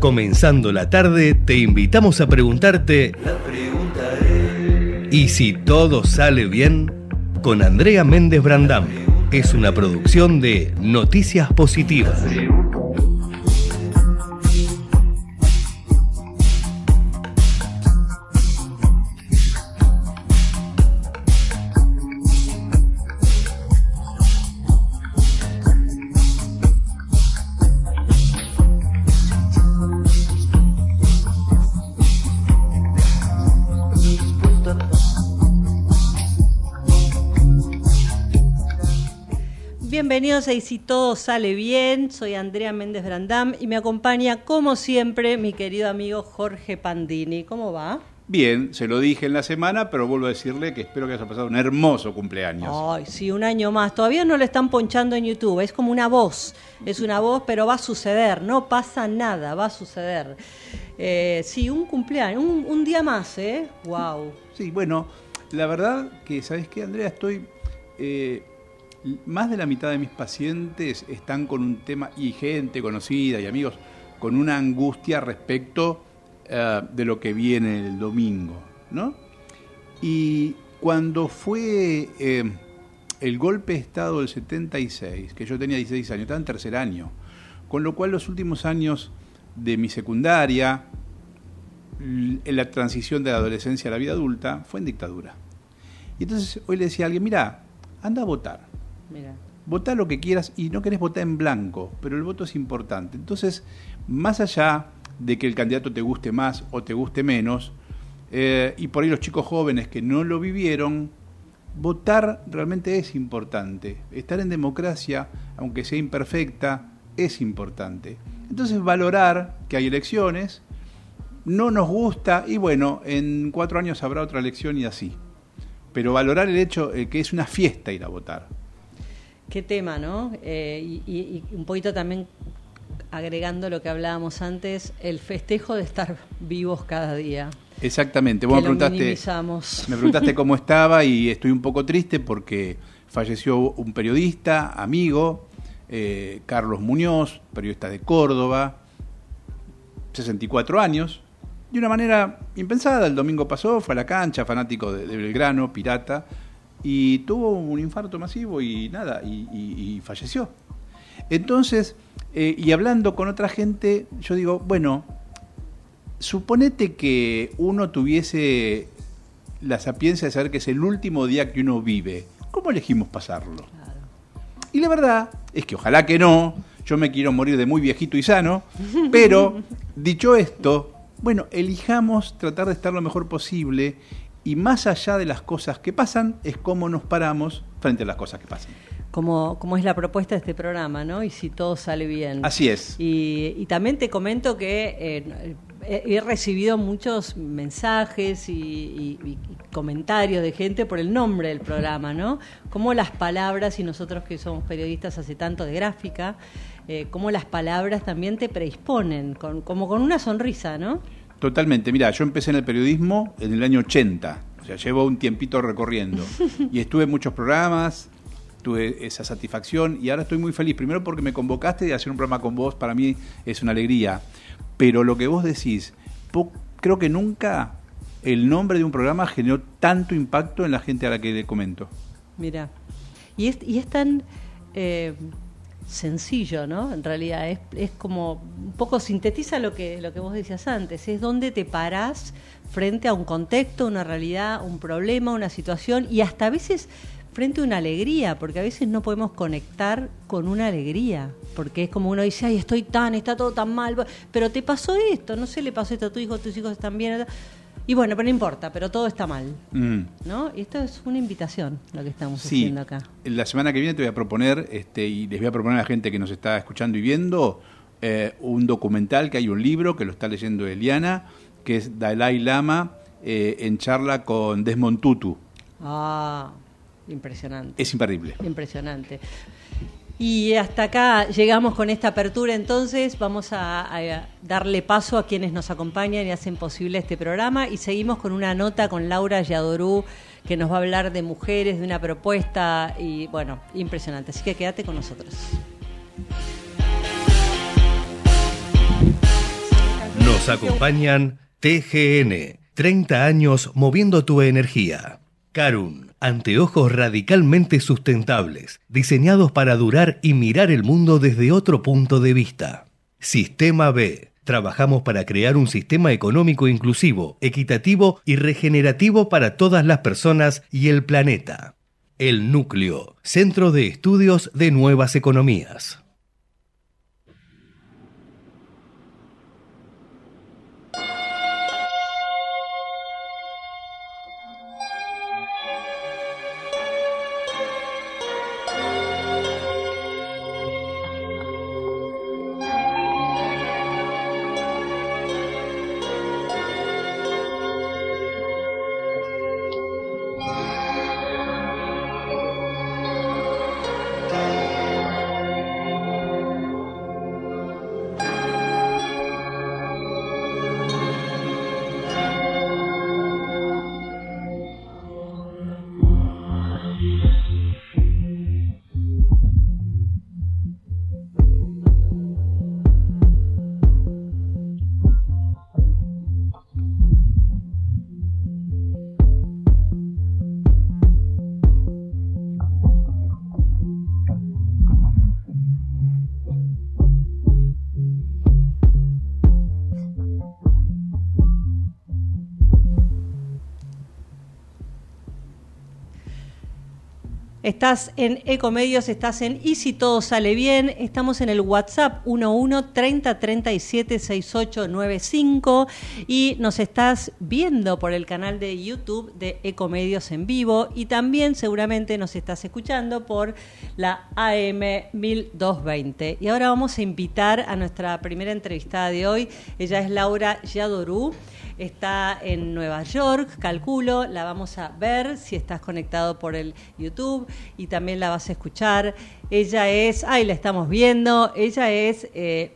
Comenzando la tarde, te invitamos a preguntarte... ¿Y si todo sale bien? Con Andrea Méndez Brandam. Es una producción de Noticias Positivas. Bienvenidos a Y si todo sale bien, soy Andrea Méndez Brandam y me acompaña como siempre mi querido amigo Jorge Pandini. ¿Cómo va? Bien, se lo dije en la semana, pero vuelvo a decirle que espero que haya pasado un hermoso cumpleaños. Ay, sí, un año más. Todavía no lo están ponchando en YouTube, es como una voz, es una voz, pero va a suceder, no pasa nada, va a suceder. Eh, sí, un cumpleaños, un, día más, ¿eh? Wow. Sí, bueno, la verdad que, ¿sabes qué, Andrea? Estoy... Eh, más de la mitad de mis pacientes están con un tema, y gente conocida y amigos, con una angustia respecto eh, de lo que viene el domingo, ¿no? Y cuando fue eh, el golpe de Estado del 76, que yo tenía 16 años, estaba en tercer año, con lo cual los últimos años de mi secundaria, en la transición de la adolescencia a la vida adulta, fue en dictadura. Y entonces hoy le decía a alguien, mira, anda a votar. Mira. Votá lo que quieras y no querés votar en blanco, pero el voto es importante. Entonces, más allá de que el candidato te guste más o te guste menos, eh, y por ahí los chicos jóvenes que no lo vivieron, votar realmente es importante. Estar en democracia, aunque sea imperfecta, es importante. Entonces valorar que hay elecciones, no nos gusta y bueno, en cuatro años habrá otra elección y así. Pero valorar el hecho de que es una fiesta ir a votar. Qué tema, ¿no? Eh, y, un poquito también agregando lo que hablábamos antes, el festejo de estar vivos cada día. Exactamente. Vos me preguntaste, me preguntaste cómo estaba y estoy un poco triste porque falleció un periodista, amigo, eh, Carlos Muñoz, periodista de Córdoba, 64 años, de una manera impensada. El domingo pasó, fue a la cancha, fanático de Belgrano, pirata y tuvo un infarto masivo y nada, y, falleció. Entonces, eh, y hablando con otra gente, yo digo, bueno, suponete que uno tuviese la sapiencia de saber que es el último día que uno vive, ¿cómo elegimos pasarlo? Y la verdad es que ojalá que no, yo me quiero morir de muy viejito y sano, pero dicho esto, bueno, elijamos tratar de estar lo mejor posible y más allá de las cosas que pasan, es cómo nos paramos frente a las cosas que pasan. Como, como es la propuesta de este programa, ¿no? Y si todo sale bien. Así es. Y, también te comento que eh, he recibido muchos mensajes y, comentarios de gente por el nombre del programa, ¿no? Como las palabras, y nosotros que somos periodistas hace tanto de gráfica, eh, cómo las palabras también te predisponen, con, como con una sonrisa, ¿no? Totalmente. Mira, yo empecé en el periodismo en el año 80, o sea, llevo un tiempito recorriendo. Y estuve en muchos programas, tuve esa satisfacción y ahora estoy muy feliz. Primero porque me convocaste y hacer un programa con vos para mí es una alegría. Pero lo que vos decís, creo que nunca el nombre de un programa generó tanto impacto en la gente a la que le comento. Mira, y es, y es tan... Eh, sencillo, ¿no? En realidad es, es, como un poco sintetiza lo que lo que vos decías antes, es donde te parás frente a un contexto, una realidad, un problema, una situación y hasta a veces frente a una alegría, porque a veces no podemos conectar con una alegría, porque es como uno dice, ay, estoy tan, está todo tan mal, pero te pasó esto, no sé, le pasó esto a tu hijo, tus hijos están bien. Y bueno, pero no importa, pero todo está mal. Mm. ¿No? Y esto es una invitación lo que estamos haciendo acá. La semana que viene te voy a proponer, este, y les voy a proponer a la gente que nos está escuchando y viendo, eh, un documental, que hay un libro que lo está leyendo Eliana, que es Dalai Lama eh, en charla con Desmond Tutu. Ah, impresionante. Es imperdible. Impresionante. Y hasta acá llegamos con esta apertura, entonces vamos a, darle paso a quienes nos acompañan y hacen posible este programa y seguimos con una nota con Laura Yadorú que nos va a hablar de mujeres, de una propuesta y bueno, impresionante. Así que quédate con nosotros. Nos acompañan TGN, 30 años moviendo tu energía. Carun, anteojos radicalmente sustentables, diseñados para durar y mirar el mundo desde otro punto de vista. Sistema B. Trabajamos para crear un sistema económico inclusivo, equitativo y regenerativo para todas las personas y el planeta. El Núcleo, Centro de Estudios de Nuevas Economías. Estás en Ecomedios, estás en Y si todo sale bien. Estamos en el WhatsApp 11 30 37 6895 y nos estás viendo por el canal de YouTube de Ecomedios en vivo y también seguramente nos estás escuchando por la AM 1220. Y ahora vamos a invitar a nuestra primera entrevistada de hoy. Ella es Laura Yadorú está en Nueva York, calculo, la vamos a ver si estás conectado por el YouTube y también la vas a escuchar. Ella es, ahí la estamos viendo, ella es eh,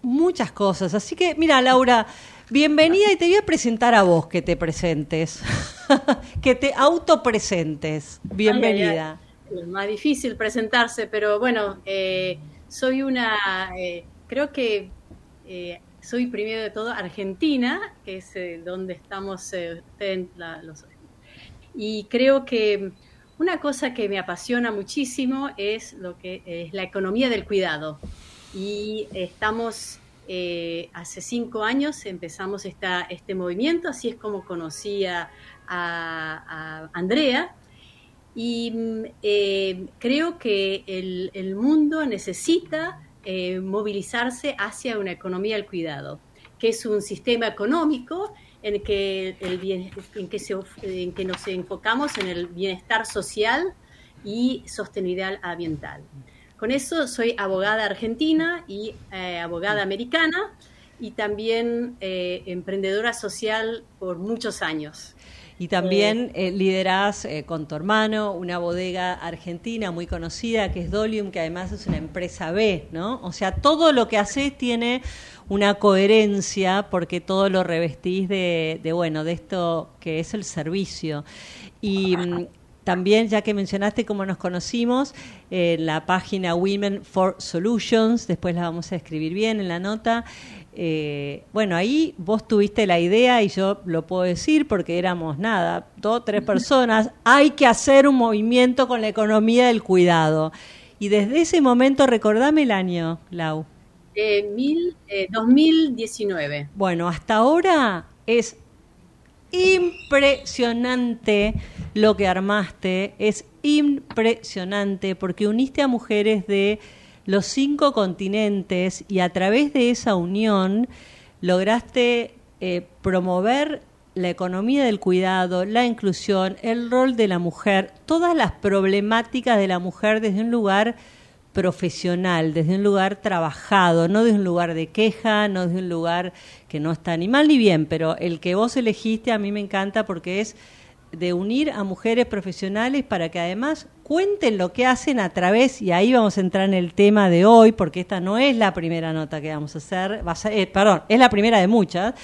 muchas cosas. Así que, mira, Laura, bienvenida y te voy a presentar a vos que te presentes, que te autopresentes. Bienvenida. Es más difícil presentarse, pero bueno, eh, soy una, eh, creo que soy primero de todo argentina, que es donde estamos eh, los, y creo que una cosa que me apasiona muchísimo es lo que es la economía del cuidado. Y estamos eh, hace cinco años empezamos esta, este movimiento, así es como conocí a, Andrea. Y mm, creo que el, el mundo necesita eh, movilizarse hacia una economía del cuidado, que es un sistema económico en que, el en que, se, en que nos enfocamos en el bienestar social y sostenibilidad ambiental. Con eso soy abogada argentina y eh, abogada americana y también eh, emprendedora social por muchos años. Y también eh, liderás eh, con tu hermano una bodega argentina muy conocida que es Dolium, que además es una empresa B, ¿no? O sea, todo lo que haces tiene una coherencia porque todo lo revestís de, de bueno, de esto que es el servicio. Y mm, también, ya que mencionaste cómo nos conocimos, en la página Women for Solutions, después la vamos a escribir bien en la nota, eh, bueno, ahí vos tuviste la idea y yo lo puedo decir porque éramos nada, dos, tres personas. Hay que hacer un movimiento con la economía del cuidado. Y desde ese momento, recordame el año, Lau. Eh, mil, 2019. Eh, bueno, hasta ahora es impresionante lo que armaste, es impresionante porque uniste a mujeres de los cinco continentes y a través de esa unión lograste eh, promover la economía del cuidado, la inclusión, el rol de la mujer, todas las problemáticas de la mujer desde un lugar profesional, desde un lugar trabajado, no desde un lugar de queja, no desde un lugar que no está ni mal ni bien, pero el que vos elegiste a mí me encanta porque es de unir a mujeres profesionales para que además cuenten lo que hacen a través, y ahí vamos a entrar en el tema de hoy, porque esta no es la primera nota que vamos a hacer, va eh, perdón, es la primera de muchas,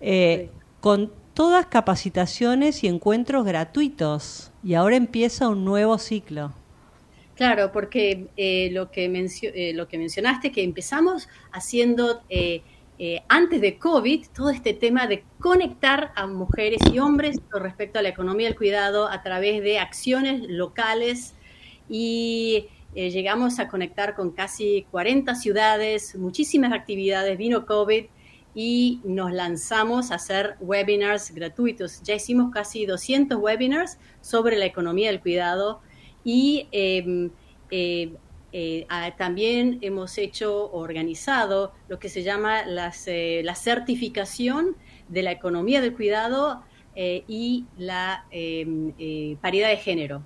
eh, con todas capacitaciones y encuentros gratuitos. Y ahora empieza un nuevo ciclo. Claro, porque eh, lo, que lo que mencionaste, que empezamos haciendo eh, antes de COVID, todo este tema de conectar a mujeres y hombres con respecto a la economía del cuidado a través de acciones locales y eh, llegamos a conectar con casi 40 ciudades, muchísimas actividades, vino COVID y nos lanzamos a hacer webinars gratuitos. Ya hicimos casi 200 webinars sobre la economía del cuidado y em, eh, eh, también hemos hecho, organizado lo que se llama eh, la certificación de la economía del cuidado eh, y la em, paridad de género.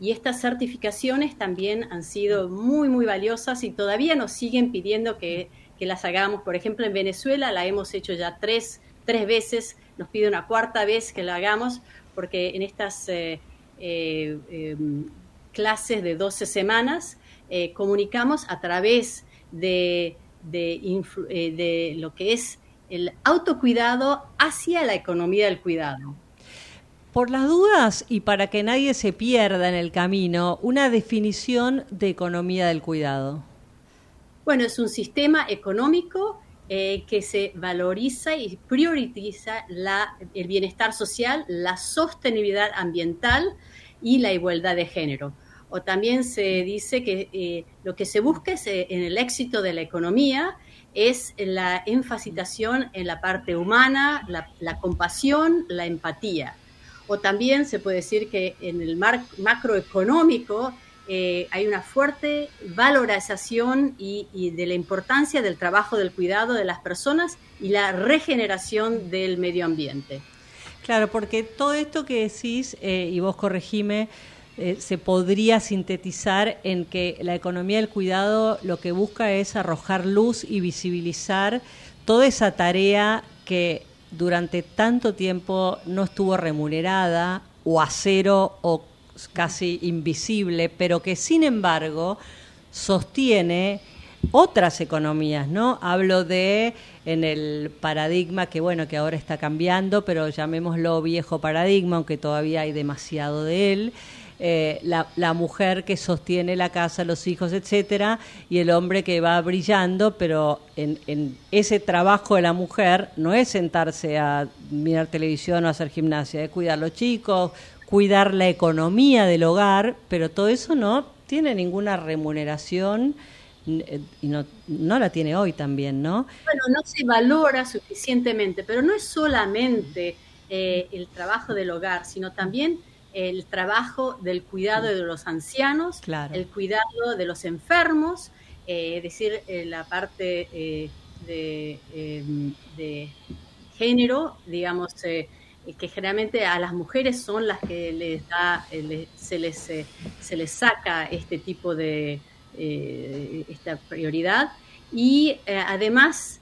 Y estas certificaciones también han sido muy, muy valiosas y todavía nos siguen pidiendo que, las hagamos. Por ejemplo, en Venezuela la hemos hecho ya tres, tres veces, nos pide una cuarta vez que la hagamos, porque en estas em, clases de 12 semanas eh, comunicamos a través de, eh, de, lo que es el autocuidado hacia la economía del cuidado. Por las dudas y para que nadie se pierda en el camino, una definición de economía del cuidado. Bueno, es un sistema económico eh, que se valoriza y prioriza la, el bienestar social, la sostenibilidad ambiental y la igualdad de género o también se dice que eh, lo que se busca eh, en el éxito de la economía es la enfatización en la parte humana, la, compasión, la empatía. O también se puede decir que en el macroeconómico eh, hay una fuerte valorización y, de la importancia del trabajo del cuidado de las personas y la regeneración del medio ambiente. Claro, porque todo esto que decís, y vos corregime, eh, se podría sintetizar en que la economía del cuidado lo que busca es arrojar luz y visibilizar toda esa tarea que durante tanto tiempo no estuvo remunerada o a cero o casi invisible, pero que sin embargo sostiene otras economías, ¿no? Hablo de en el paradigma que bueno, que ahora está cambiando, pero llamémoslo viejo paradigma, aunque todavía hay demasiado de él, eh, la, mujer que sostiene la casa, los hijos, etcétera, y el hombre que va brillando, pero en, ese trabajo de la mujer no es sentarse a mirar televisión o hacer gimnasia, es cuidar a los chicos, cuidar la economía del hogar, pero todo eso no tiene ninguna remuneración eh, y no, no la tiene hoy también, ¿no? Bueno, no se valora suficientemente, pero no es solamente eh, el trabajo del hogar, sino también el trabajo del cuidado de los ancianos, el cuidado de los enfermos, eh, es decir, eh, la parte eh, de, género, digamos, que generalmente a las mujeres son las que les da, se, les, se les saca este tipo de esta prioridad. Y además,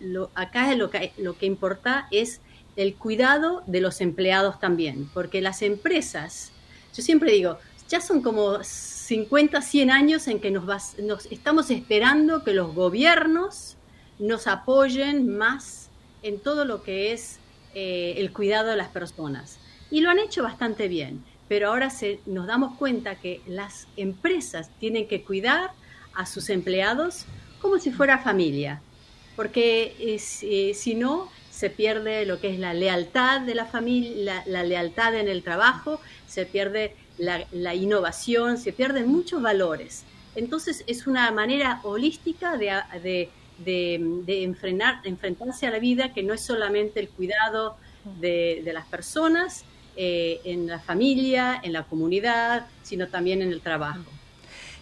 lo, acá lo que, lo que importa es el cuidado de los empleados también, porque las empresas, yo siempre digo, ya son como 50, 100 años en que nos, nos estamos esperando que los gobiernos nos apoyen más en todo lo que es eh, el cuidado de las personas. Y lo han hecho bastante bien, pero ahora se, nos damos cuenta que las empresas tienen que cuidar a sus empleados como si fuera familia, porque eh, si no, se pierde lo que es la lealtad de la familia, la, lealtad en el trabajo, se pierde la, innovación, se pierden muchos valores. Entonces es una manera holística de, de, enfrentarse a la vida que no es solamente el cuidado de, las personas, eh, en la familia, en la comunidad, sino también en el trabajo.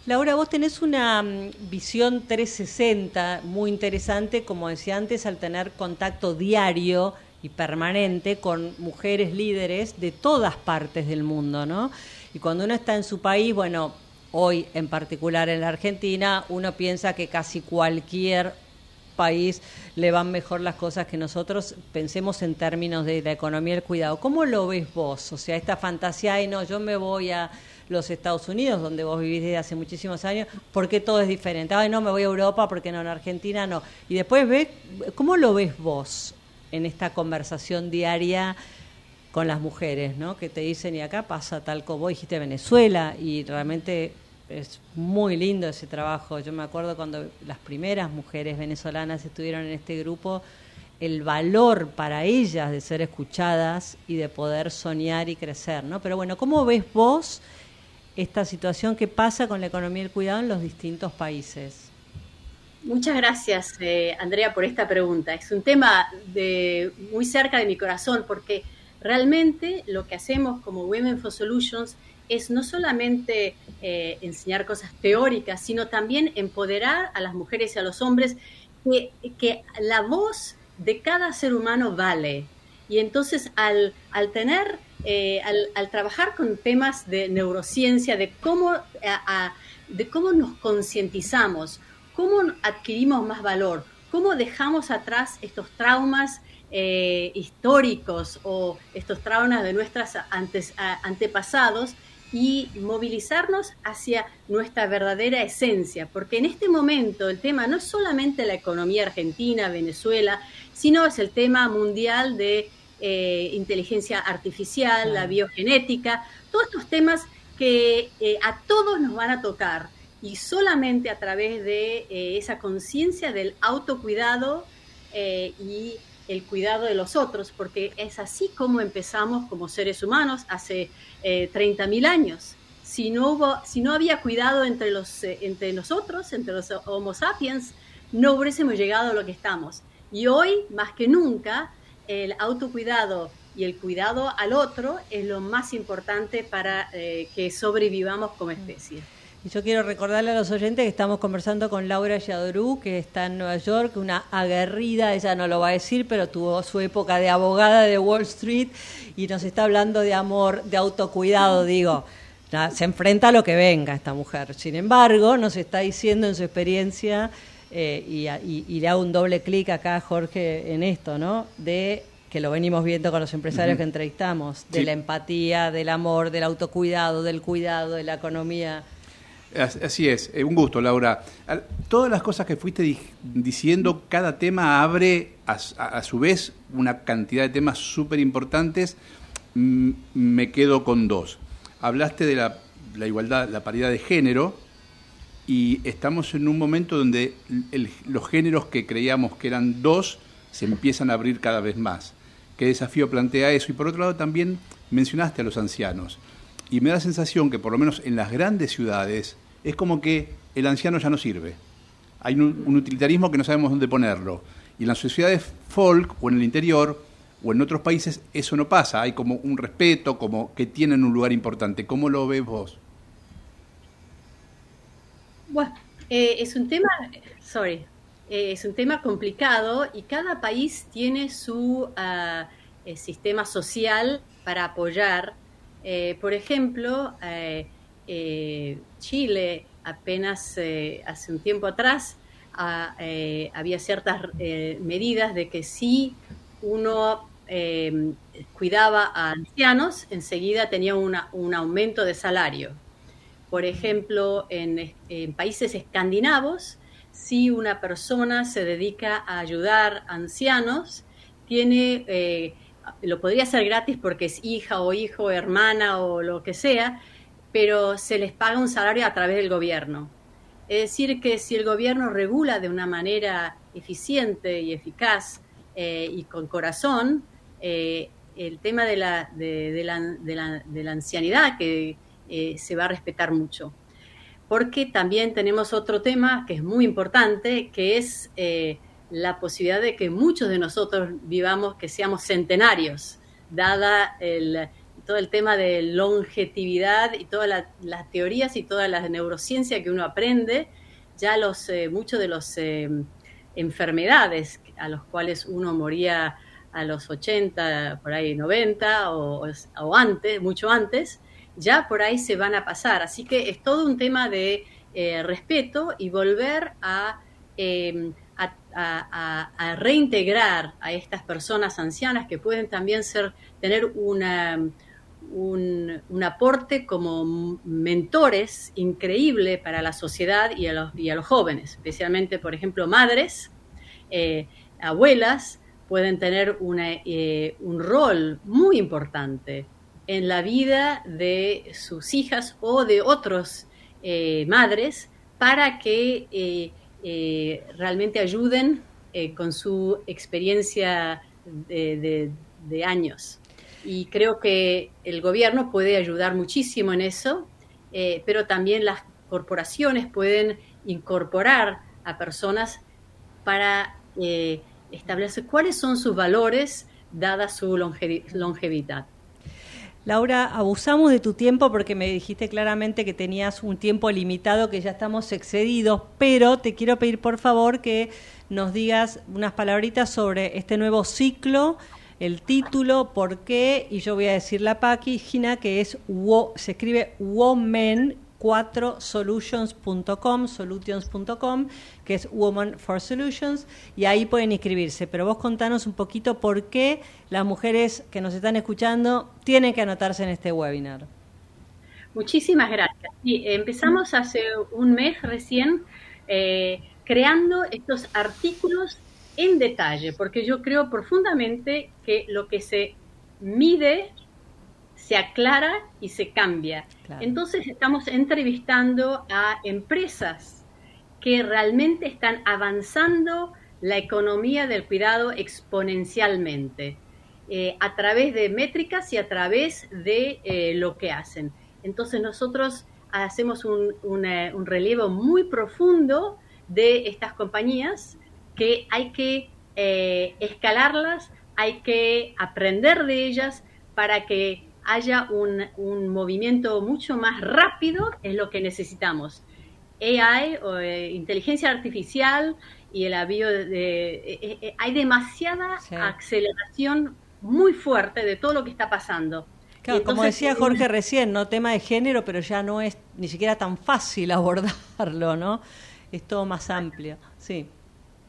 Laura, vos tenés una mm, visión 360 muy interesante, como decía antes, al tener contacto diario y permanente con mujeres líderes de todas partes del mundo, ¿no? Y cuando uno está en su país, bueno, hoy en particular en la Argentina, uno piensa que casi cualquier país le van mejor las cosas que nosotros pensemos en términos de la economía y el cuidado. ¿Cómo lo ves vos? O sea, esta fantasía y no, yo me voy a los Estados Unidos, donde vos vivís desde hace muchísimos años, porque todo es diferente. Ay, no, me voy a Europa, porque no, en Argentina no. Y después ves, ¿cómo lo ves vos en esta conversación diaria con las mujeres, ¿no? Que te dicen, y acá pasa tal como vos dijiste Venezuela, y realmente es muy lindo ese trabajo. Yo me acuerdo cuando las primeras mujeres venezolanas estuvieron en este grupo, el valor para ellas de ser escuchadas y de poder soñar y crecer, ¿no? Pero bueno, ¿cómo ves vos esta situación que pasa con la economía del cuidado en los distintos países? Muchas gracias, eh, Andrea, por esta pregunta. Es un tema de, muy cerca de mi corazón porque realmente lo que hacemos como Women for Solutions es no solamente eh, enseñar cosas teóricas, sino también empoderar a las mujeres y a los hombres que, que la voz de cada ser humano vale. Y entonces al, al tener, eh, al, trabajar con temas de neurociencia, de cómo, de cómo nos concientizamos, cómo adquirimos más valor, cómo dejamos atrás estos traumas eh, históricos o estos traumas de nuestros antepasados y movilizarnos hacia nuestra verdadera esencia, porque en este momento el tema no es solamente la economía argentina, Venezuela, sino es el tema mundial de eh, inteligencia artificial, la biogenética, todos estos temas que eh, a todos nos van a tocar y solamente a través de eh, esa conciencia del autocuidado y el cuidado de los otros, porque es así como empezamos como seres humanos hace eh, 30.000 años. Si no, hubo, si no había cuidado entre, los, entre nosotros, entre los Homo sapiens, no hubiésemos llegado a lo que estamos. Y hoy, más que nunca, el autocuidado y el cuidado al otro es lo más importante para eh, que sobrevivamos como especie. Y yo quiero recordarle a los oyentes que estamos conversando con Laura Yadorú, que está en Nueva York, una aguerrida, ella no lo va a decir, pero tuvo su época de abogada de Wall Street y nos está hablando de amor, de autocuidado, digo. Se enfrenta a lo que venga esta mujer. Sin embargo, nos está diciendo en su experiencia, eh, y, le hago un doble clic acá, Jorge, en esto, ¿no? De que lo venimos viendo con los empresarios que entrevistamos, de la empatía, del amor, del autocuidado, del cuidado, de la economía Así es, eh, un gusto, Laura. Todas las cosas que fuiste diciendo, cada tema abre a, su vez una cantidad de temas súper importantes. Me quedo con dos. Hablaste de la, igualdad, la paridad de género, y estamos en un momento donde los géneros que creíamos que eran dos se empiezan a abrir cada vez más. ¿Qué desafío plantea eso? Y por otro lado también mencionaste a los ancianos. Y me da la sensación que por lo menos en las grandes ciudades es como que el anciano ya no sirve. Hay un, utilitarismo que no sabemos dónde ponerlo. Y en las sociedades folk o en el interior o en otros países eso no pasa. Hay como un respeto, como que tienen un lugar importante. ¿Cómo lo ves vos? Bueno, eh, es un tema, sorry, eh, es un tema complicado y cada país tiene su eh, sistema social para apoyar. por ejemplo, eh, Chile apenas eh, hace un tiempo atrás ah, eh, había ciertas medidas de que si uno cuidaba a ancianos, enseguida tenía un aumento de salario. Por ejemplo, en, países escandinavos, si una persona se dedica a ayudar a ancianos, tiene, lo podría hacer gratis porque es hija o hijo, hermana o lo que sea, pero se les paga un salario a través del gobierno. Es decir, que si el gobierno regula de una manera eficiente y eficaz eh, y con corazón, eh, el tema de la, de, la, de la, ancianidad que eh, se va a respetar mucho. Porque también tenemos otro tema que es muy importante, que es la posibilidad de que muchos de nosotros vivamos, que seamos centenarios, dada todo el tema de longevidad y todas las teorías y toda la neurociencia que uno aprende, ya los eh, muchos de eh, enfermedades a los cuales uno moría a los 80, por ahí 90 o, antes, mucho antes, ya por ahí se van a pasar. Así que es todo un tema de eh, respeto y volver a, em, a, reintegrar a estas personas ancianas que pueden también ser, tener una, un, aporte como mentores increíble para la sociedad y a los, y a los jóvenes, especialmente, por ejemplo, madres, eh, abuelas, pueden tener eh, un rol muy importante en la vida de sus hijas o de otros madres para que realmente ayuden con su experiencia de, años. Y creo que el gobierno puede ayudar muchísimo en eso, pero también las corporaciones pueden incorporar a personas para eh, establecer cuáles son sus valores dada su longevidad. Laura, abusamos de tu tiempo porque me dijiste claramente que tenías un tiempo limitado, que ya estamos excedidos, pero te quiero pedir por favor que nos digas unas palabritas sobre este nuevo ciclo, el título, por qué, y yo voy a decir la página que es, se escribe Women 4solutions.com, solutions.com, que es Woman for Solutions, y ahí pueden inscribirse. Pero vos contanos un poquito por qué las mujeres que nos están escuchando tienen que anotarse en este webinar. Muchísimas gracias. empezamos hace un mes recién eh, creando estos artículos en detalle, porque yo creo profundamente que lo que se mide se aclara y se cambia. Entonces estamos entrevistando a empresas que realmente están avanzando la economía del cuidado exponencialmente eh, a través de métricas y a través de eh, lo que hacen. Entonces nosotros hacemos un, un relevo muy profundo de estas compañías que hay que eh, escalarlas, hay que aprender de ellas para que haya un, movimiento mucho más rápido, es lo que necesitamos. AI, o, eh, inteligencia artificial y el avión de, eh, eh, hay demasiada aceleración muy fuerte de todo lo que está pasando. Claro, como decía Jorge recién, no tema de género, pero ya no es ni siquiera tan fácil abordarlo, ¿no? Es todo más amplio, sí.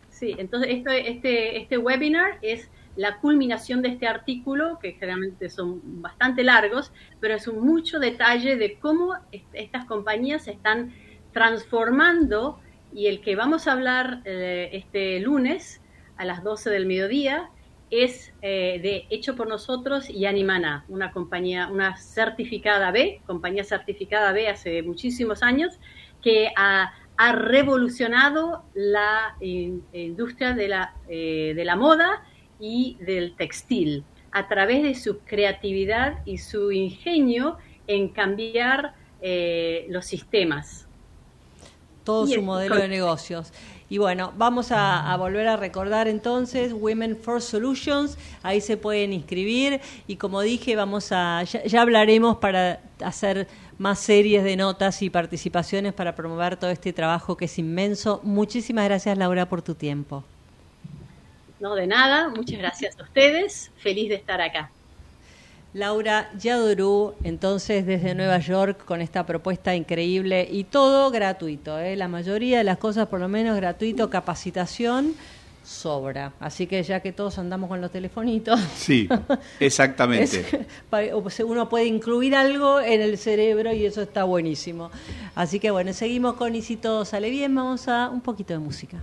Sí, entonces este, este webinar es la culminación de este artículo, que generalmente son bastante largos, pero es un mucho detalle de cómo estas compañías se están transformando y el que vamos a hablar eh, este lunes a las 12 del mediodía es eh, de Hecho por Nosotros y Animana, una compañía, una certificada B, compañía certificada B hace muchísimos años, que ha, revolucionado la industria de la, eh, de la moda y del textil a través de su creatividad y su ingenio en cambiar eh, los sistemas. Todo su modelo de negocios. Y bueno, vamos a, volver a recordar entonces Women for Solutions, ahí se pueden inscribir y como dije, vamos a ya hablaremos para hacer más series de notas y participaciones para promover todo este trabajo que es inmenso. Muchísimas gracias Laura por tu tiempo. No, de nada. Muchas gracias a ustedes. Feliz de estar acá. Laura Yadurú, entonces desde Nueva York con esta propuesta increíble y todo gratuito, ¿eh? la mayoría de las cosas por lo menos gratuito, capacitación sobra. Así que ya que todos andamos con los telefonitos. Sí, exactamente. uno puede incluir algo en el cerebro y eso está buenísimo. Así que bueno, seguimos con Y si todo sale bien, vamos a un poquito de música.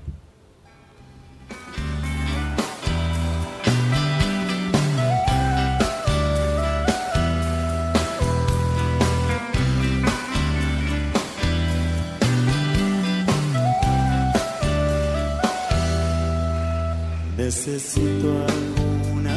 Necesito alguna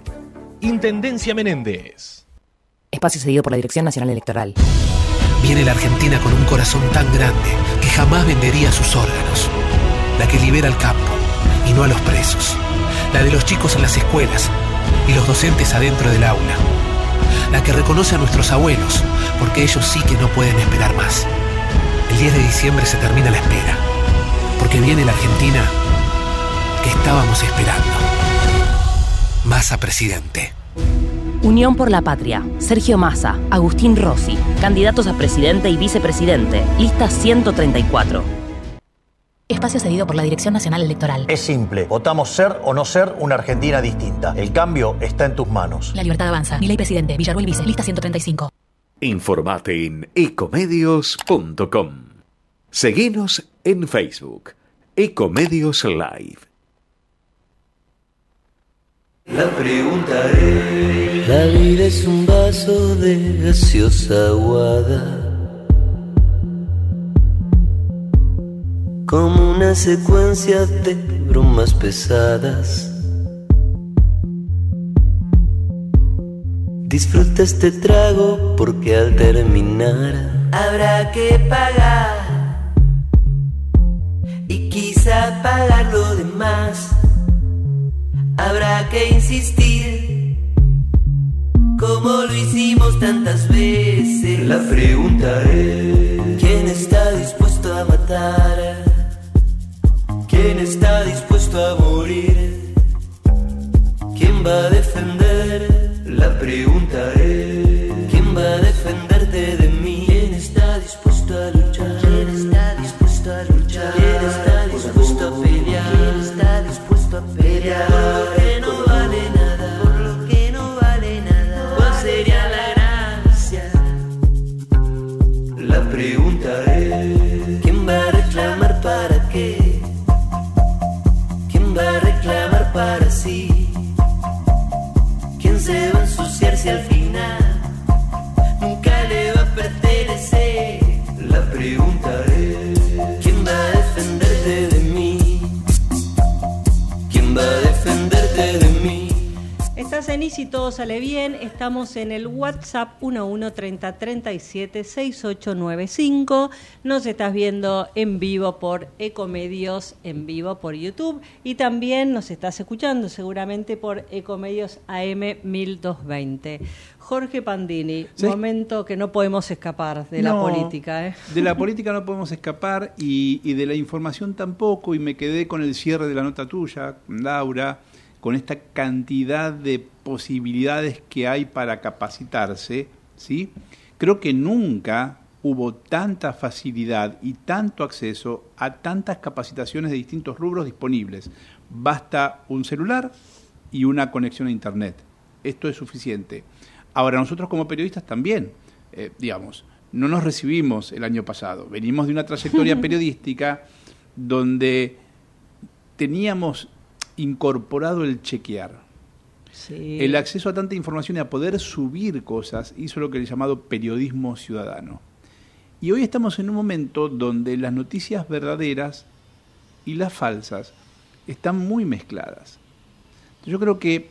Intendencia Menéndez. Espacio cedido por la Dirección Nacional Electoral. Viene la Argentina con un corazón tan grande que jamás vendería sus órganos. La que libera al campo y no a los presos. La de los chicos en las escuelas y los docentes adentro del aula. La que reconoce a nuestros abuelos porque ellos sí que no pueden esperar más. El 10 de diciembre se termina la espera. Porque viene la Argentina que estábamos esperando. Massa presidente. Unión por la Patria. Sergio Massa, Agustín Rossi, candidatos a presidente y vicepresidente. Lista 134. Espacio cedido por la Dirección Nacional Electoral. Es simple, votamos ser o no ser una Argentina distinta. El cambio está en tus manos. La libertad avanza. Mi ley presidente. Villarruel Vice. Lista 135. Informate en ecomedios.com. Seguinos en Facebook. Ecomedios Live. La preguntaré. La vida es un vaso de gaseosa aguada. Como una secuencia de bromas pesadas. Disfruta este trago porque al terminar habrá que pagar. Y quizá pagar lo demás. Habrá que insistir, como lo hicimos tantas veces. La pregunta es: ¿quién está dispuesto a matar? ¿Quién está dispuesto a morir? ¿Quién va a defender? La pregunta es: ¿quién va a defenderte de mí? ¿Quién está dispuesto a luchar? ¿Quién está dispuesto a luchar? ¿Quién está dispuesto a pelear? ¿Quién está dispuesto a pelear? La pregunta es: ¿quién va a defenderte de mí? ¿Quién va a defenderte? En Easy, todo sale bien. Estamos en el WhatsApp 1130376895. Nos estás viendo en vivo por Ecomedios, en vivo por YouTube. Y también nos estás escuchando seguramente por Ecomedios AM 1220. Jorge Pandini, Sí. momento que no podemos escapar de la política. ¿eh? De la política no podemos escapar y, y de la información tampoco. Y me quedé con el cierre de la nota tuya, Laura, con esta cantidad de posibilidades que hay para capacitarse. ¿sí? Creo que nunca hubo tanta facilidad y tanto acceso a tantas capacitaciones de distintos rubros disponibles. Basta un celular y una conexión a Internet. Esto es suficiente. Ahora, nosotros como periodistas también, eh, digamos, no nos recibimos el año pasado. Venimos de una trayectoria periodística donde teníamos incorporado el chequear. El acceso a tanta información y a poder subir cosas hizo lo que he llamado periodismo ciudadano. Y hoy estamos en un momento donde las noticias verdaderas y las falsas están muy mezcladas. Yo creo que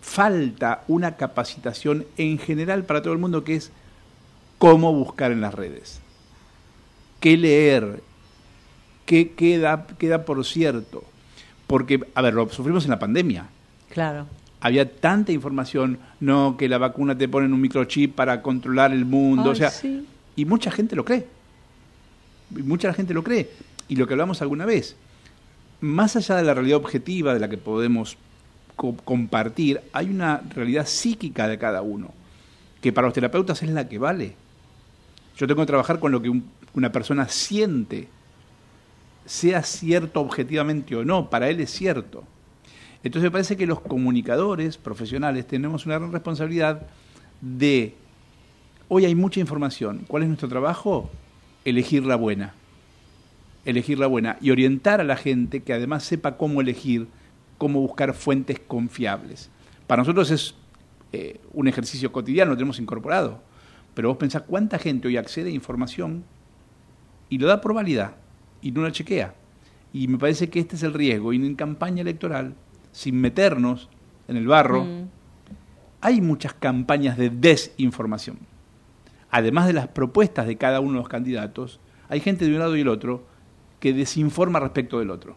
falta una capacitación en general para todo el mundo que es cómo buscar en las redes, qué leer, qué queda, queda por cierto. Porque, a ver, lo sufrimos en la pandemia. Claro. Había tanta información, no, que la vacuna te pone en un microchip para controlar el mundo, o sea, y mucha gente lo cree. mucha gente lo cree. Y lo que hablamos alguna vez, más allá de la realidad objetiva de la que podemos compartir, hay una realidad psíquica de cada uno, que para los terapeutas es la que vale. Yo tengo que trabajar con lo que una persona siente, sea cierto objetivamente o no, para él es cierto. Entonces me parece que los comunicadores profesionales tenemos una gran responsabilidad de, hoy hay mucha información, ¿cuál es nuestro trabajo? Elegir la buena. Elegir la buena y orientar a la gente que además sepa cómo elegir, cómo buscar fuentes confiables. Para nosotros es eh, un ejercicio cotidiano, lo tenemos incorporado. Pero vos pensás cuánta gente hoy accede a información y lo da por válida y no la chequea. Y me parece que este es el riesgo. Y en campaña electoral sin meternos en el barro, mm. hay muchas campañas de desinformación. Además de las propuestas de cada uno de los candidatos, hay gente de un lado y el otro que desinforma respecto del otro.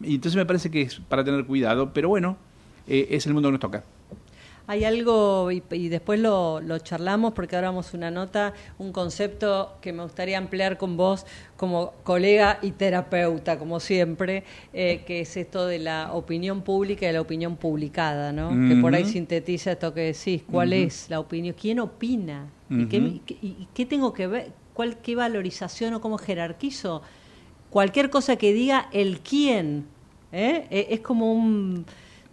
Y entonces me parece que es para tener cuidado, pero bueno, eh, es el mundo que nos toca. Hay algo, y, después lo, charlamos porque ahora vamos una nota, un concepto que me gustaría ampliar con vos como colega y terapeuta, como siempre, eh, que es esto de la opinión pública y de la opinión publicada, ¿no? Que por ahí sintetiza esto que decís, ¿cuál es la opinión? ¿Quién opina? ¿Y, qué, tengo que ver? ¿Cuál, ¿Qué valorización o cómo jerarquizo? Cualquier cosa que diga el quién, ¿eh? E, es como un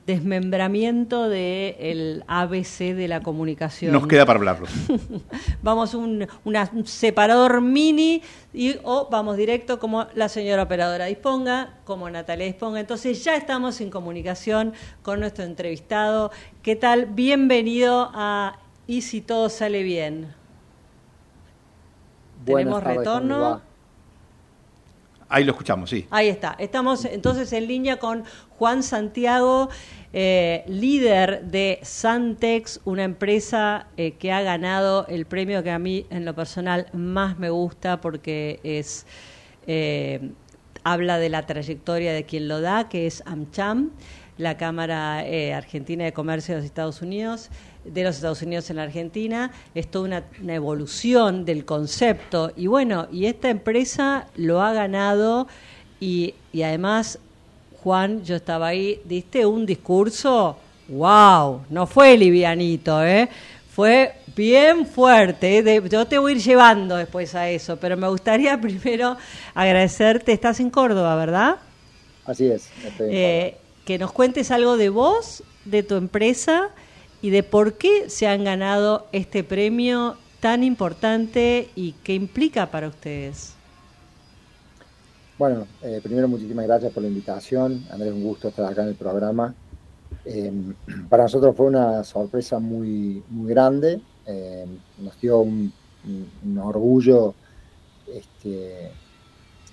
desmembramiento del ABC de la comunicación. Nos queda para hablarlo. vamos un, un separador mini y o vamos directo como la señora operadora disponga, como Natalia disponga. Entonces ya estamos en comunicación con nuestro entrevistado. ¿Qué tal? Bienvenido a Y si todo sale bien. Tenemos retorno. Ahí lo escuchamos, sí. Ahí está. Estamos entonces en línea con Juan Santiago, eh, líder de Santex, una empresa eh, que ha ganado el premio que a mí en lo personal más me gusta porque es eh, habla de la trayectoria de quien lo da, que es AmCham, la Cámara Argentina de Comercio de los Estados Unidos de los Estados Unidos en la Argentina, es toda una, una, evolución del concepto y bueno, y esta empresa lo ha ganado y, y además Juan, yo estaba ahí, diste un discurso, wow, no fue livianito, ¿eh? Fue bien fuerte. ¿eh? yo te voy a ir llevando después a eso, pero me gustaría primero agradecerte. Estás en Córdoba, ¿verdad? Así es. Eh, que nos cuentes algo de vos, de tu empresa y de por qué se han ganado este premio tan importante y qué implica para ustedes. Bueno, eh, primero muchísimas gracias por la invitación. Andrés, un gusto estar acá en el programa. Em, para nosotros fue una sorpresa muy, muy grande. Em, nos dio un, orgullo, este,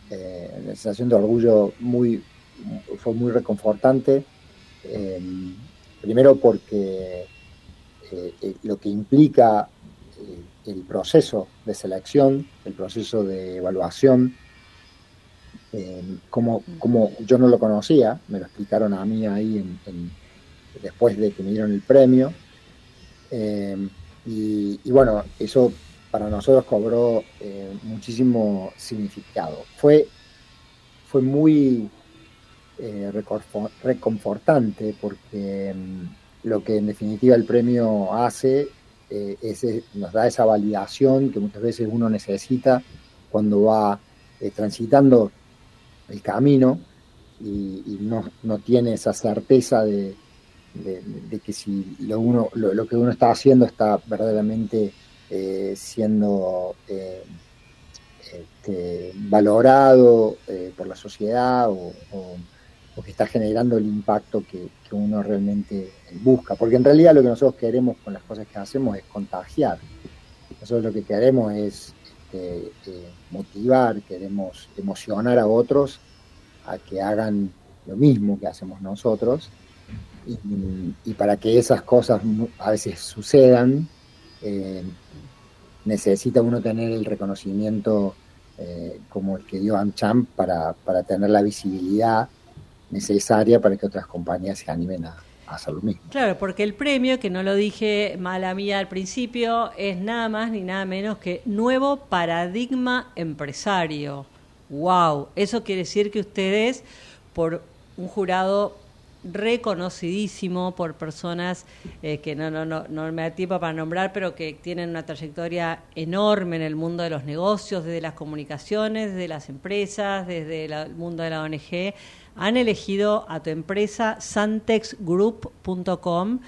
eh, una sensación de orgullo muy, fue muy reconfortante. Em, primero porque eh, lo que implica el proceso de selección, el proceso de evaluación, eh, como, como yo no lo conocía, me lo explicaron a mí ahí después de que me dieron el premio. Eh, y, bueno, eso para nosotros cobró eh, muchísimo significado. Fue, fue muy reconfortante porque mm, lo que en definitiva el premio hace eh, ese, nos da esa validación que muchas veces uno necesita cuando va eh, transitando el camino y, no, no, tiene esa certeza de, de, que si lo, uno, lo, que uno está haciendo está verdaderamente eh, siendo este, valorado por la sociedad o, o, que está generando el impacto que, que uno realmente busca, porque en realidad lo que nosotros queremos con las cosas que hacemos es contagiar. Nosotros lo que queremos es este, eh, motivar, queremos emocionar a otros a que hagan lo mismo que hacemos nosotros. Y, para que esas cosas a veces sucedan, eh, necesita uno tener el reconocimiento eh, como el que dio AmCham para, para tener la visibilidad necesaria para que otras compañías se animen a, hacer lo mismo. Claro, porque el premio, que no lo dije mala mía al principio, es nada más ni nada menos que nuevo paradigma empresario. ¡Wow! Eso quiere decir que ustedes, por un jurado reconocidísimo por personas eh, que no, no, no, no me da tiempo para nombrar, pero que tienen una trayectoria enorme en el mundo de los negocios, desde las comunicaciones, desde las empresas, desde el mundo de la ONG, han elegido a tu empresa santexgroup.com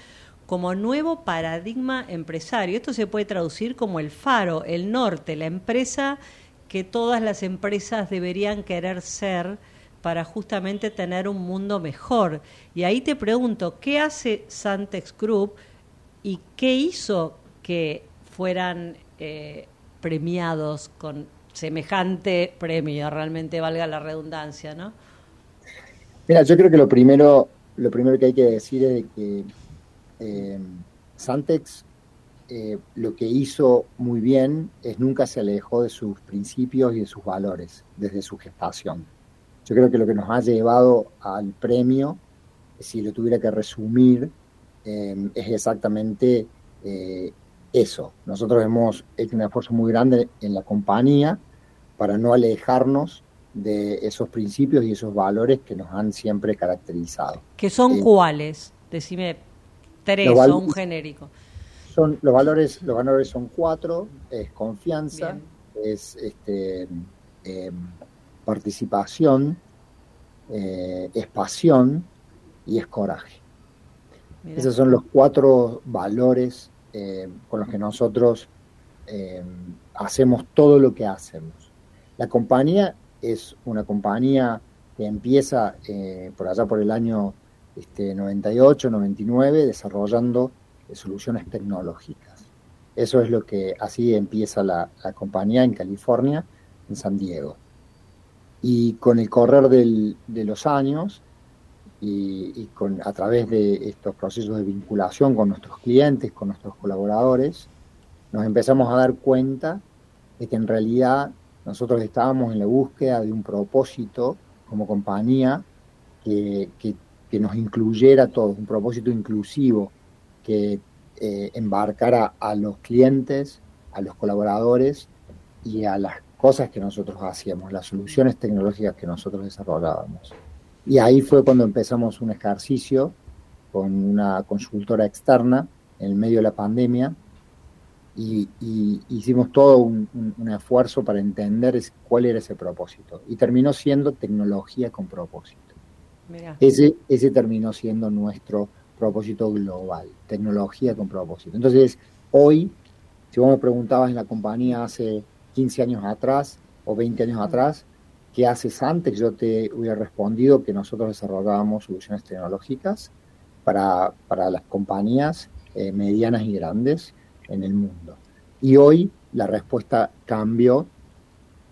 como nuevo paradigma empresario. Esto se puede traducir como el faro, el norte, la empresa que todas las empresas deberían querer ser para justamente tener un mundo mejor. Y ahí te pregunto, ¿qué hace Santex Group y qué hizo que fueran eh, premiados con semejante premio, realmente valga la redundancia, ¿no? Mira, yo creo que lo primero, lo primero que hay que decir es que eh, Santex eh, lo que hizo muy bien es nunca se alejó de sus principios y de sus valores desde su gestación. Yo creo que lo que nos ha llevado al premio, si lo tuviera que resumir, eh, es exactamente eso. Nosotros hemos hecho un esfuerzo muy grande en la compañía para no alejarnos de esos principios y esos valores que nos han siempre caracterizado. ¿Qué son eh, cuáles? Decime tres o un genérico. Son, los, valores, los valores son cuatro, es confianza, es este, em, participación, eh, es pasión y es coraje. Esos son los cuatro valores em, con los que nosotros em, hacemos todo lo que hacemos. La compañía es una compañía que empieza eh, por allá por el año este, 98, 99, desarrollando eh, soluciones tecnológicas. Eso es lo que así empieza la, compañía en California, en San Diego. Y con el correr de los años y, con, a través de estos procesos de vinculación con nuestros clientes, con nuestros colaboradores, nos empezamos a dar cuenta de que en realidad nosotros estábamos en la búsqueda de un propósito como compañía que, nos incluyera a todos, un propósito inclusivo que eh, embarcara a los clientes, a los colaboradores y a las cosas que nosotros hacíamos, las soluciones tecnológicas que nosotros desarrollábamos. Y ahí fue cuando empezamos un ejercicio con una consultora externa en el medio de la pandemia y, hicimos todo un, esfuerzo para entender cuál era ese propósito. Y terminó siendo tecnología con propósito. Ese, ese terminó siendo nuestro propósito global, tecnología con propósito. Entonces, hoy, si vos me preguntabas en la compañía hace 15 años atrás o 20 años atrás, ¿qué haces antes? Yo te hubiera respondido que nosotros desarrollábamos soluciones tecnológicas para, para las compañías eh, medianas y grandes en el mundo. Y hoy la respuesta cambió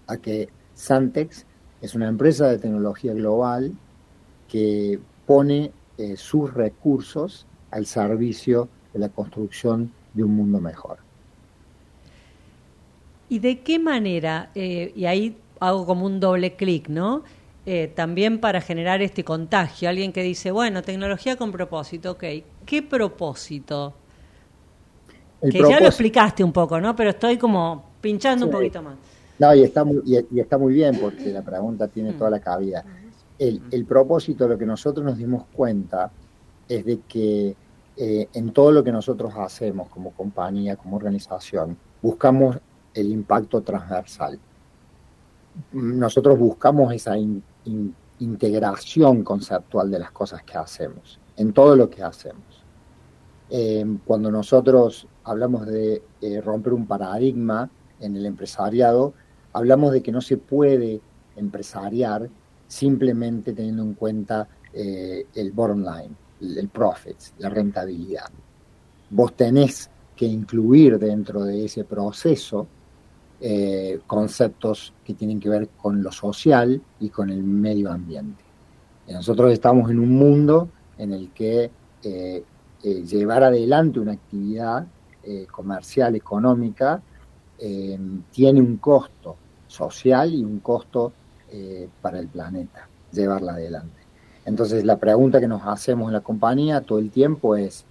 a que Santex es una empresa de tecnología global que pone eh, sus recursos al servicio de la construcción de un mundo mejor. ¿Y de qué manera, eh, y ahí hago como un doble clic, ¿no? Eh, también para generar este contagio, alguien que dice, bueno, tecnología con propósito, ok, ¿qué propósito que ya lo explicaste un poco, ¿no? Pero estoy como pinchando un poquito más. No, y está muy, y, está muy bien porque la pregunta tiene mm. toda la cabida. El, el propósito, lo que nosotros nos dimos cuenta es de que eh, en todo lo que nosotros hacemos como compañía, como organización, buscamos el impacto transversal. Nosotros buscamos esa in- in- integración conceptual de las cosas que hacemos, en todo lo que hacemos. Eh, cuando nosotros hablamos de eh, romper un paradigma en el empresariado, hablamos de que no se puede empresariar simplemente teniendo en cuenta eh, el bottom line, el, el profits, la rentabilidad. Vos tenés que incluir dentro de ese proceso eh, conceptos que tienen que ver con lo social y con el medio ambiente. Nosotros estamos en un mundo en el que eh, eh, llevar adelante una actividad comercial, económica, tiene un costo social y un costo para el planeta, llevarla adelante. Entonces la pregunta que nos hacemos en la compañía todo el tiempo es,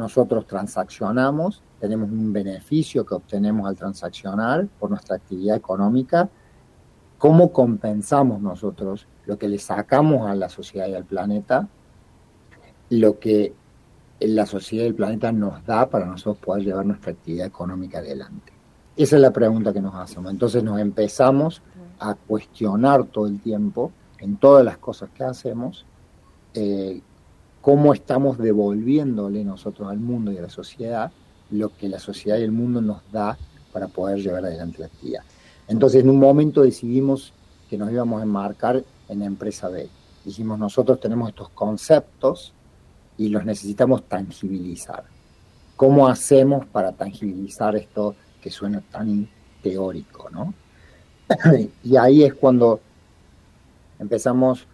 nosotros transaccionamos, tenemos un beneficio que obtenemos al transaccionar por nuestra actividad económica, ¿cómo compensamos nosotros lo que le sacamos a la sociedad y al planeta, lo que la sociedad y el planeta nos da para nosotros poder llevar nuestra actividad económica adelante? Esa es la pregunta que nos hacemos. Entonces nos empezamos a cuestionar todo el tiempo en todas las cosas que hacemos, eh, cómo estamos devolviéndole nosotros al mundo y a la sociedad lo que la sociedad y el mundo nos da para poder llevar adelante la actividad. Entonces, en un momento decidimos que nos íbamos a enmarcar en empresa B. Dijimos, nosotros tenemos estos conceptos y los necesitamos tangibilizar. ¿Cómo hacemos para tangibilizar esto que suena tan teórico, no? y ahí es cuando empezamos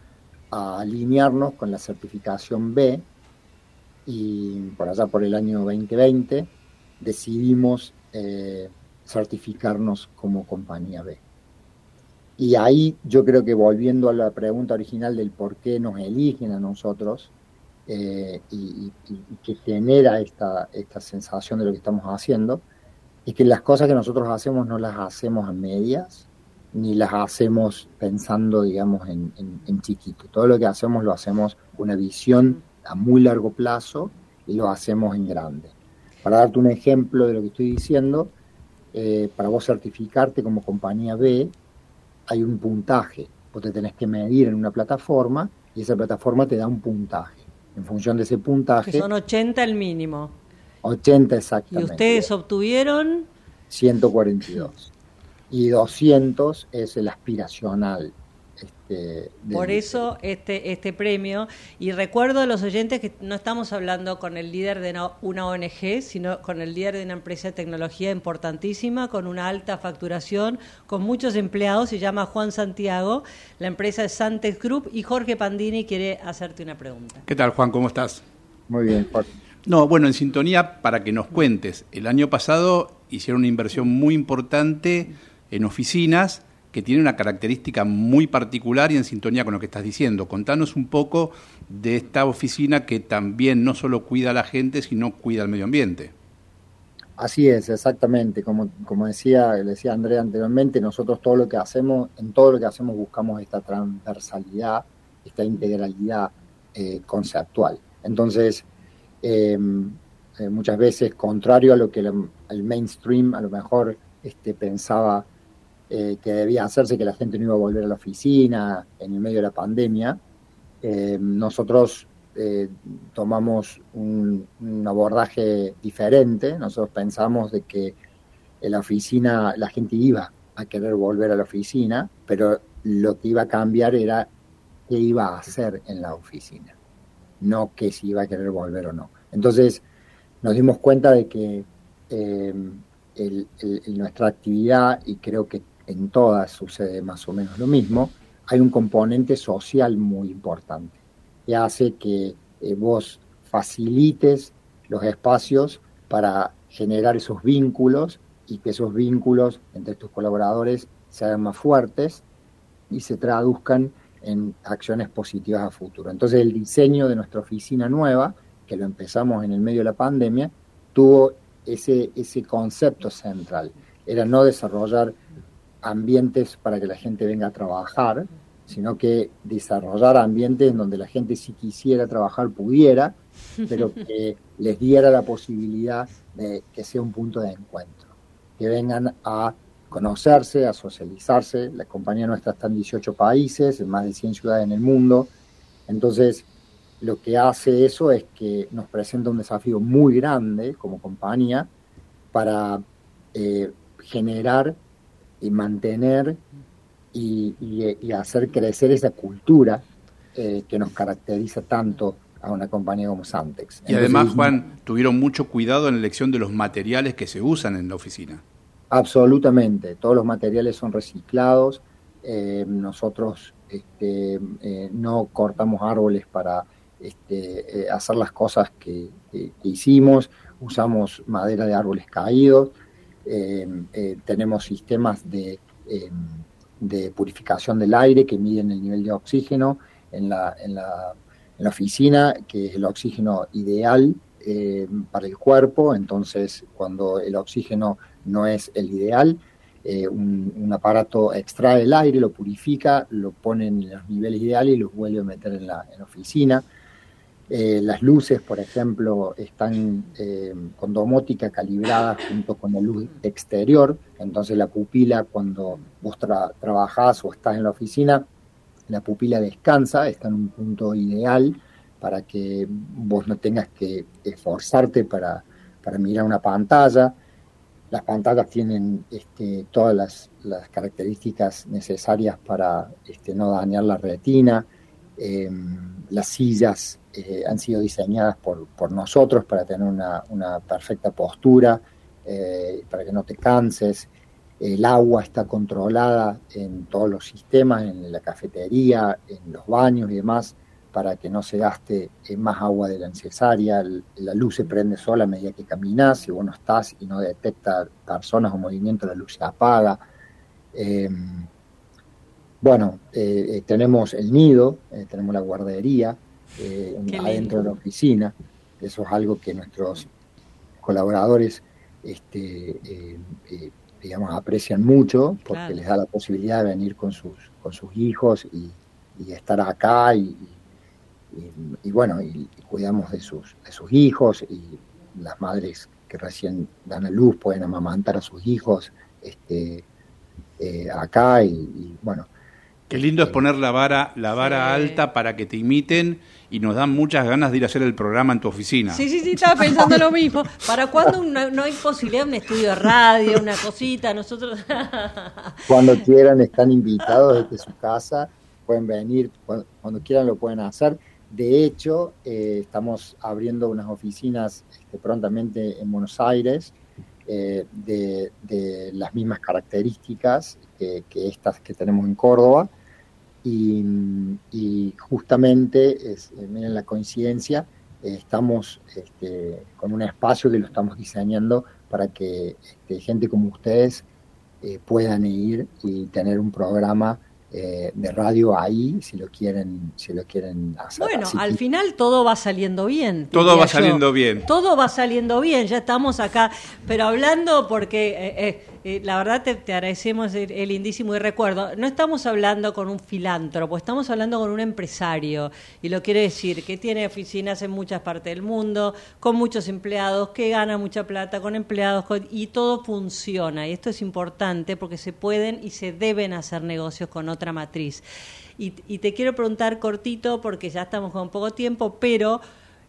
a alinearnos con la certificación B y por allá por el año 2020 decidimos eh, certificarnos como compañía B. Y ahí yo creo que volviendo a la pregunta original del por qué nos eligen a nosotros eh, y, y- y que genera esta, esta sensación de lo que estamos haciendo, es que las cosas que nosotros hacemos no las hacemos a medias, ni las hacemos pensando, digamos, en, en- en chiquito. Todo lo que hacemos lo hacemos con una visión a muy largo plazo y lo hacemos en grande. Para darte un ejemplo de lo que estoy diciendo, eh, para vos certificarte como compañía B, hay un puntaje. Vos te tenés que medir en una plataforma y esa plataforma te da un puntaje. En función de ese Que puntaje, son 80 el mínimo. 80 Y exactamente. ustedes obtuvieron 142. Y 200 es el aspiracional. Este, Por eso este, este premio. Y recuerdo a los oyentes que no estamos hablando con el líder de una- una ONG, sino con el líder de una empresa de tecnología importantísima, con una alta facturación, con muchos empleados, se llama Juan Santiago, la empresa es Santex Group y Jorge Pandini quiere hacerte una pregunta. ¿Qué tal, Juan? ¿Cómo estás? Muy bien, Jorge. No, bueno, en sintonía, para que nos cuentes, el año pasado hicieron una inversión muy importante en oficinas que tiene una característica muy particular y en sintonía con lo que estás diciendo. Contanos un poco de esta oficina que también no solo cuida a la gente, sino cuida al medio ambiente. Así es, exactamente. Como, como decía, decía Andrea anteriormente, nosotros todo lo que hacemos, en todo lo que hacemos buscamos esta transversalidad, esta integralidad eh, conceptual. Entonces, eh, eh, muchas veces, contrario a lo que el, el mainstream a lo mejor este, pensaba eh, que debía hacerse, que la gente no iba a volver a la oficina en el medio de la pandemia, eh, nosotros eh, tomamos un, abordaje diferente. Nosotros pensamos de que en la oficina la gente iba a querer volver a la oficina, pero lo que iba a cambiar era qué iba a hacer en la oficina, no que si iba a querer volver o no. Entonces nos dimos cuenta de que nuestra actividad, y creo que en todas sucede más o menos lo mismo, hay un componente social muy importante que hace que eh, vos facilites los espacios para generar esos vínculos y que esos vínculos entre tus colaboradores sean más fuertes y se traduzcan en acciones positivas a futuro. Entonces el diseño de nuestra oficina nueva, que lo empezamos en el medio de la pandemia, tuvo ese, ese concepto central. Era no desarrollar ambientes para que la gente venga a trabajar, sino que desarrollar ambientes en donde la gente si quisiera trabajar pudiera, pero que les diera la posibilidad de que sea un punto de encuentro, que vengan a conocerse, a socializarse. La compañía nuestra está en 18 países, en más de 100 ciudades en el mundo. Entonces, lo que hace eso es que nos presenta un desafío muy grande como compañía para eh, generar y mantener y, hacer crecer esa cultura eh, que nos caracteriza tanto a una compañía como Santex. Y además, Juan, tuvieron mucho cuidado en la elección de los materiales que se usan en la oficina. Absolutamente, todos los materiales son reciclados. Eh, nosotros este, eh, no cortamos árboles para este, hacer las cosas que, hicimos, usamos madera de árboles caídos, tenemos sistemas de de purificación del aire que miden el nivel de oxígeno en la, en la, en la oficina, que es el oxígeno ideal eh, para el cuerpo. Entonces, cuando el oxígeno no es el ideal, eh, un, aparato extrae el aire, lo purifica, lo pone en los niveles ideales y lo vuelve a meter en la, en la oficina. Eh, las luces, por ejemplo, están eh, con domótica calibrada junto con la luz exterior, entonces la pupila cuando vos trabajás o estás en la oficina, la pupila descansa, está en un punto ideal para que vos no tengas que esforzarte para, mirar una pantalla. Las pantallas tienen este, todas las, características necesarias para este, no dañar la retina. Em, las sillas eh, han sido diseñadas por, por, nosotros para tener una, una perfecta postura, eh, para que no te canses. El agua está controlada en todos los sistemas, en la cafetería, en los baños y demás, para que no se gaste eh, más agua de la necesaria. La luz se prende sola a medida que caminas, si vos no estás y no detecta personas o movimientos, la luz se apaga. bueno, tenemos el nido, tenemos la guardería, eh, adentro de la oficina. Eso es algo que nuestros colaboradores este, eh, eh, digamos, aprecian mucho porque les da la posibilidad de venir con sus, con sus hijos y, estar acá y, y, bueno, y, cuidamos de sus, de sus hijos y las madres que recién dan a luz pueden amamantar a sus hijos este, acá y, bueno. Qué lindo es poner la vara, la vara alta para que te imiten y nos dan muchas ganas de ir a hacer el programa en tu oficina. Sí, sí, sí, estaba pensando lo mismo. ¿Para cuándo no hay posibilidad de un estudio de radio, una cosita? Nosotros. cuando quieran, están invitados desde su casa, pueden venir, cuando, quieran lo pueden hacer. De hecho, eh, estamos abriendo unas oficinas este, prontamente en Buenos Aires. Eh, de, las mismas características que estas que tenemos en Córdoba y, justamente, es, eh, miren la coincidencia, eh, estamos este, con un espacio que lo estamos diseñando para que este, gente como ustedes eh, puedan ir y tener un programa de radio ahí si lo quieren si lo quieren hacer. Bueno, al final todo va saliendo bien. Todo va saliendo bien. Todo va saliendo bien, ya estamos acá, pero hablando porque eh, la verdad te, agradecemos el, lindísimo y recuerdo. No estamos hablando con un filántropo, estamos hablando con un empresario. Y lo quiere decir, que tiene oficinas en muchas partes del mundo, con muchos empleados, que gana mucha plata con empleados, y todo funciona. Y esto es importante porque se pueden y se deben hacer negocios con otra matriz. Y, y te quiero preguntar cortito, porque ya estamos con poco tiempo, pero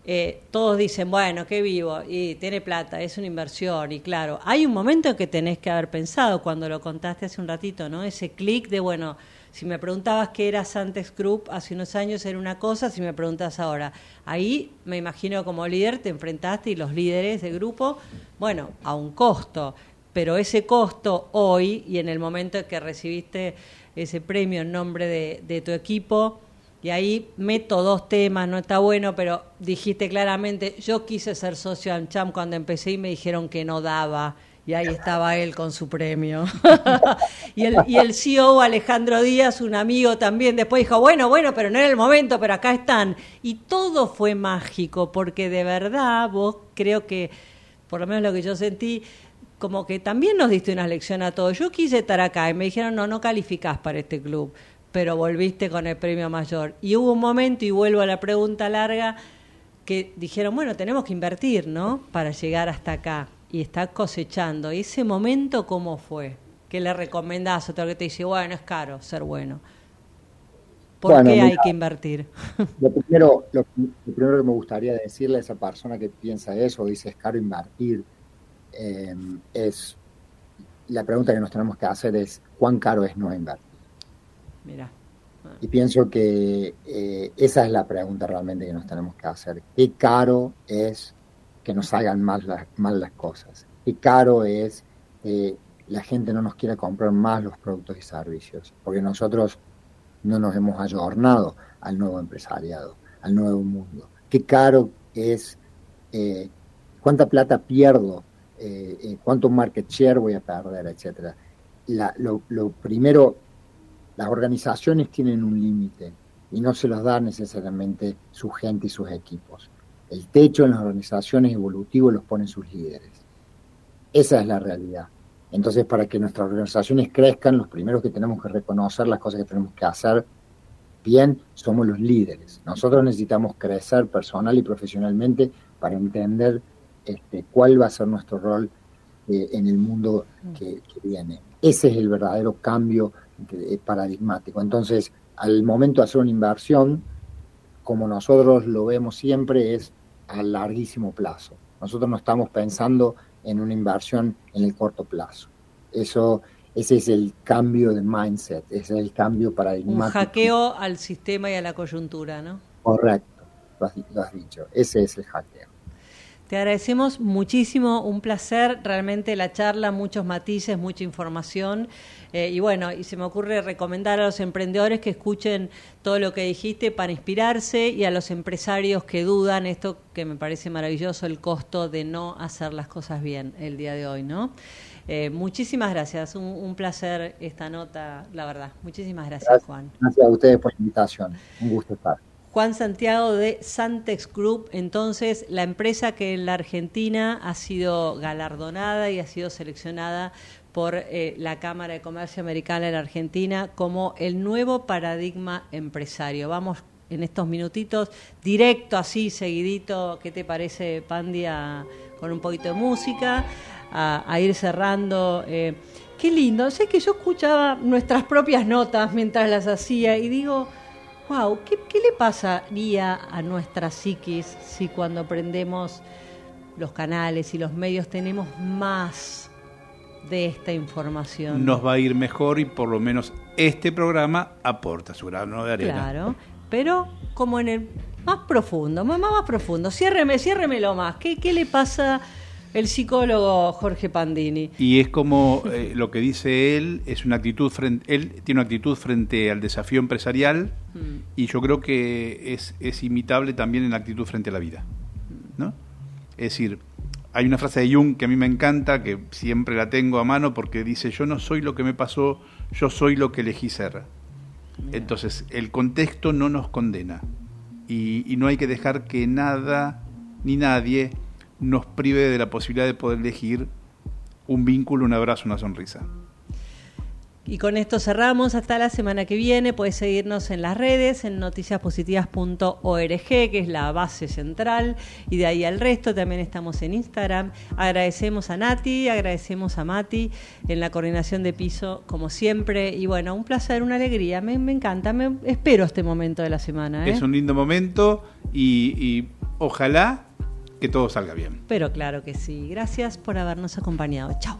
eh, todos dicen, bueno, qué vivo, y tiene plata, es una inversión, y claro, hay un momento que tenés que haber pensado cuando lo contaste hace un ratito, ¿no? Ese clic de, bueno, si me preguntabas qué era Santex Group hace unos años era una cosa, si me preguntas ahora, ahí me imagino como líder te enfrentaste y los líderes de grupo, bueno, a un costo, pero ese costo hoy y en el momento en que recibiste ese premio en nombre de, de tu equipo, y ahí meto dos temas, no está bueno, pero dijiste claramente, yo quise ser socio de AmCham cuando empecé y me dijeron que no daba. Y ahí estaba él con su premio. y, el, y el CEO Alejandro Díaz, un amigo también, después dijo, bueno, bueno, pero no era el momento, pero acá están. Y todo fue mágico, porque de verdad vos creo que, por lo menos lo que yo sentí, como que también nos diste una lección a todos. Yo quise estar acá y me dijeron, no, no calificás para este club pero volviste con el premio mayor. Y hubo un momento, y vuelvo a la pregunta larga, que dijeron, bueno, tenemos que invertir, ¿no? Para llegar hasta acá. Y está cosechando. ¿Y ese momento cómo fue? ¿Qué le recomendás? Otro que te dice, bueno, es caro ser bueno. ¿Por Bueno, qué hay que invertir? Lo primero, lo, lo primero que me gustaría decirle a esa persona que piensa eso, dice es caro invertir, eh, es la pregunta que nos tenemos que hacer es cuán caro es no invertir. Y pienso que eh, esa es la pregunta realmente que nos tenemos que hacer. ¿Qué caro es que nos hagan mal, las- mal las cosas? ¿Qué caro es que la gente no nos quiera comprar más los productos y servicios? Porque nosotros no nos hemos ayornado al nuevo empresariado, al nuevo mundo. ¿Qué caro es? eh, ¿Cuánta plata pierdo? Eh, eh, ¿Cuánto market share voy a perder? Etcétera. Lo primero las organizaciones tienen un límite y no se los da necesariamente su gente y sus equipos. El techo en las organizaciones evolutivos los ponen sus líderes. Esa es la realidad. Entonces, para que nuestras organizaciones crezcan, los primeros que tenemos que reconocer las cosas que tenemos que hacer bien somos los líderes. Nosotros necesitamos crecer personal y profesionalmente para entender este, cuál va a ser nuestro rol eh, en el mundo que viene. Ese es el verdadero cambio que- eh, paradigmático. Entonces, al momento de hacer una inversión, como nosotros lo vemos siempre, es a larguísimo plazo. Nosotros no estamos pensando en una inversión en el corto plazo. Eso, ese es el cambio de mindset, ese es el cambio Un paradigmático. hackeo al sistema y a la coyuntura, ¿no? Correcto, lo has, lo has dicho. Ese es el hackeo. Te agradecemos muchísimo, un placer, realmente la charla, muchos matices, mucha información. Eh, y bueno, y se me ocurre recomendar a los emprendedores que escuchen todo lo que dijiste para inspirarse y a los empresarios que dudan, esto que me parece maravilloso, el costo de no hacer las cosas bien el día de hoy, ¿no? Eh, muchísimas gracias, un, un placer esta nota, la verdad. Muchísimas gracias, Gracias. Juan. Gracias a ustedes por la invitación. Un gusto estar. Juan Santiago de Santex Group, entonces la empresa que en la Argentina ha sido galardonada y ha sido seleccionada por eh, la Cámara de Comercio Americana en la Argentina como el nuevo paradigma empresario. Vamos en estos minutitos directo, así, seguidito, ¿qué te parece, Pandia? Con un poquito de música, a, ir cerrando. eh, qué lindo, sé que yo escuchaba nuestras propias notas mientras las hacía y digo, wow, ¿qué, qué le pasaría a nuestra psiquis si cuando prendemos los canales y los medios tenemos más de esta información? Nos va a ir mejor y por lo menos este programa aporta su grano de arena. Claro, pero como en el más profundo, más, más profundo. Ciérreme, ciérremelo más. ¿Qué, qué le pasa el psicólogo Jorge Pandini? Y es como eh, lo que dice él, es una actitud frente, él tiene una actitud frente al desafío empresarial Mm. y yo creo que es, es imitable también en la actitud frente a la vida. ¿no? Es decir, hay una frase de Jung que a mí me encanta, que siempre la tengo a mano porque dice, yo no soy lo que me pasó, yo soy lo que elegí ser. Entonces, el contexto no nos condena y, y no hay que dejar que nada ni nadie nos prive de la posibilidad de poder elegir un vínculo, un abrazo, una sonrisa. Y con esto cerramos. Hasta la semana que viene. Puedes seguirnos en las redes, en noticiaspositivas.org, que es la base central, y de ahí al resto. También estamos en Instagram. Agradecemos a Nati, agradecemos a Mati en la coordinación de piso, como siempre. Y bueno, un placer, una alegría. Me, me encanta. Me, espero este momento de la semana. ¿eh? Es un lindo momento y, y ojalá que todo salga bien. Pero claro que sí. Gracias por habernos acompañado. Chao.